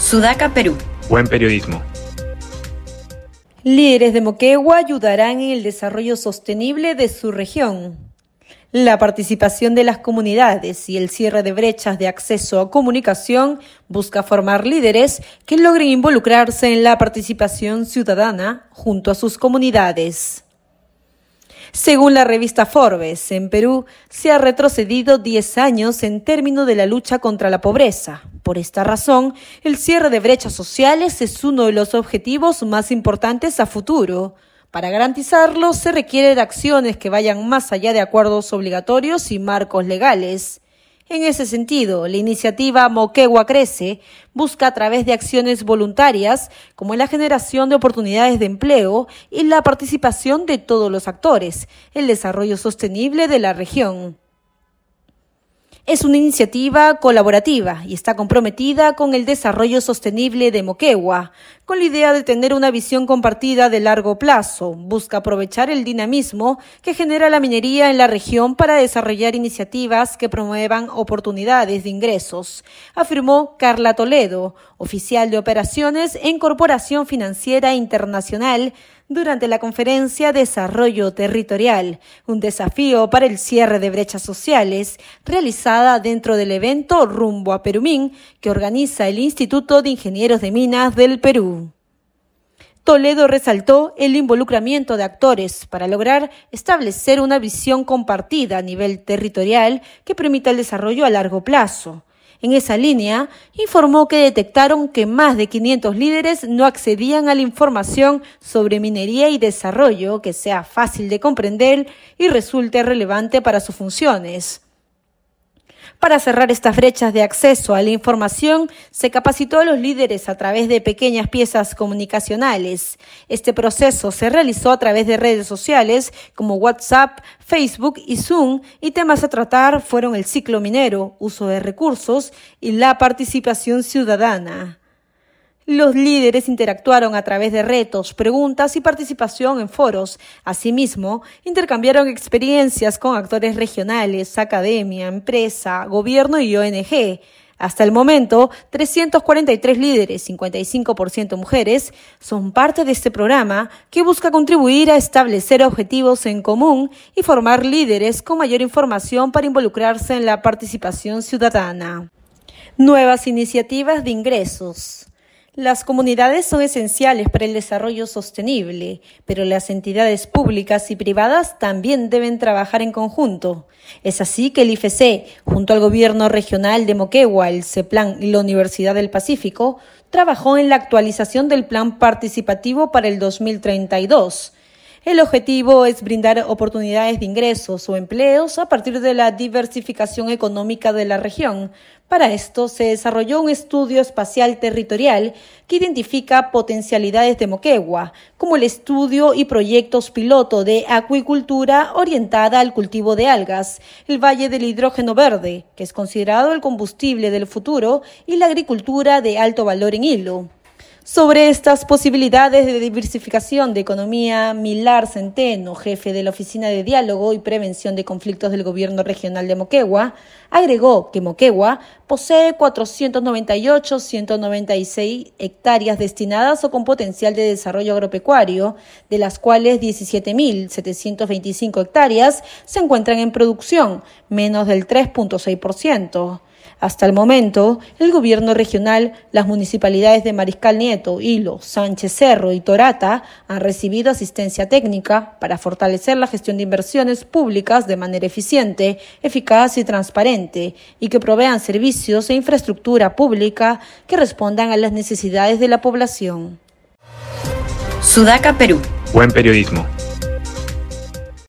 Sudaca, Perú. Buen periodismo. Líderes de Moquegua ayudarán en el desarrollo sostenible de su región. La participación de las comunidades y el cierre de brechas de acceso a comunicación busca formar líderes que logren involucrarse en la participación ciudadana junto a sus comunidades. Según la revista Forbes, en Perú se ha retrocedido 10 años en términos de la lucha contra la pobreza. Por esta razón, el cierre de brechas sociales es uno de los objetivos más importantes a futuro. Para garantizarlo, se requiere de acciones que vayan más allá de acuerdos obligatorios y marcos legales. En ese sentido, la iniciativa Moquegua Crece busca a través de acciones voluntarias, como la generación de oportunidades de empleo y la participación de todos los actores, el desarrollo sostenible de la región. Es una iniciativa colaborativa y está comprometida con el desarrollo sostenible de Moquegua, con la idea de tener una visión compartida de largo plazo. Busca aprovechar el dinamismo que genera la minería en la región para desarrollar iniciativas que promuevan oportunidades de ingresos, afirmó Carla Toledo, oficial de operaciones en Corporación Financiera Internacional durante la conferencia Desarrollo Territorial, un desafío para el cierre de brechas sociales, realizada dentro del evento Rumbo a Perumín, que organiza el Instituto de Ingenieros de Minas del Perú. Toledo resaltó el involucramiento de actores para lograr establecer una visión compartida a nivel territorial que permita el desarrollo a largo plazo. En esa línea, informó que detectaron que más de 500 líderes no accedían a la información sobre minería y desarrollo que sea fácil de comprender y resulte relevante para sus funciones. Para cerrar estas brechas de acceso a la información, se capacitó a los líderes a través de pequeñas piezas comunicacionales. Este proceso se realizó a través de redes sociales como WhatsApp, Facebook y Zoom y temas a tratar fueron el ciclo minero, uso de recursos y la participación ciudadana. Los líderes interactuaron a través de retos, preguntas y participación en foros. Asimismo, intercambiaron experiencias con actores regionales, academia, empresa, gobierno y ONG. Hasta el momento, 343 líderes, 55% mujeres, son parte de este programa que busca contribuir a establecer objetivos en común y formar líderes con mayor información para involucrarse en la participación ciudadana. Nuevas iniciativas de ingresos. Las comunidades son esenciales para el desarrollo sostenible, pero las entidades públicas y privadas también deben trabajar en conjunto. Es así que el IFC, junto al gobierno regional de Moquegua, el CEPLAN y la Universidad del Pacífico, trabajó en la actualización del plan participativo para el 2032 el objetivo es brindar oportunidades de ingresos o empleos a partir de la diversificación económica de la región. Para esto se desarrolló un estudio espacial territorial que identifica potencialidades de Moquegua, como el estudio y proyectos piloto de acuicultura orientada al cultivo de algas, el Valle del Hidrógeno Verde, que es considerado el combustible del futuro, y la agricultura de alto valor en hilo. Sobre estas posibilidades de diversificación de economía, Milar Centeno, jefe de la Oficina de Diálogo y Prevención de Conflictos del Gobierno Regional de Moquegua, agregó que Moquegua posee 498.196 hectáreas destinadas o con potencial de desarrollo agropecuario, de las cuales 17.725 hectáreas se encuentran en producción, menos del 3.6%. Hasta el momento, el gobierno regional, las municipalidades de Mariscal Nieto, Hilo, Sánchez Cerro y Torata han recibido asistencia técnica para fortalecer la gestión de inversiones públicas de manera eficiente, eficaz y transparente y que provean servicios e infraestructura pública que respondan a las necesidades de la población. Sudaca, Perú. Buen periodismo.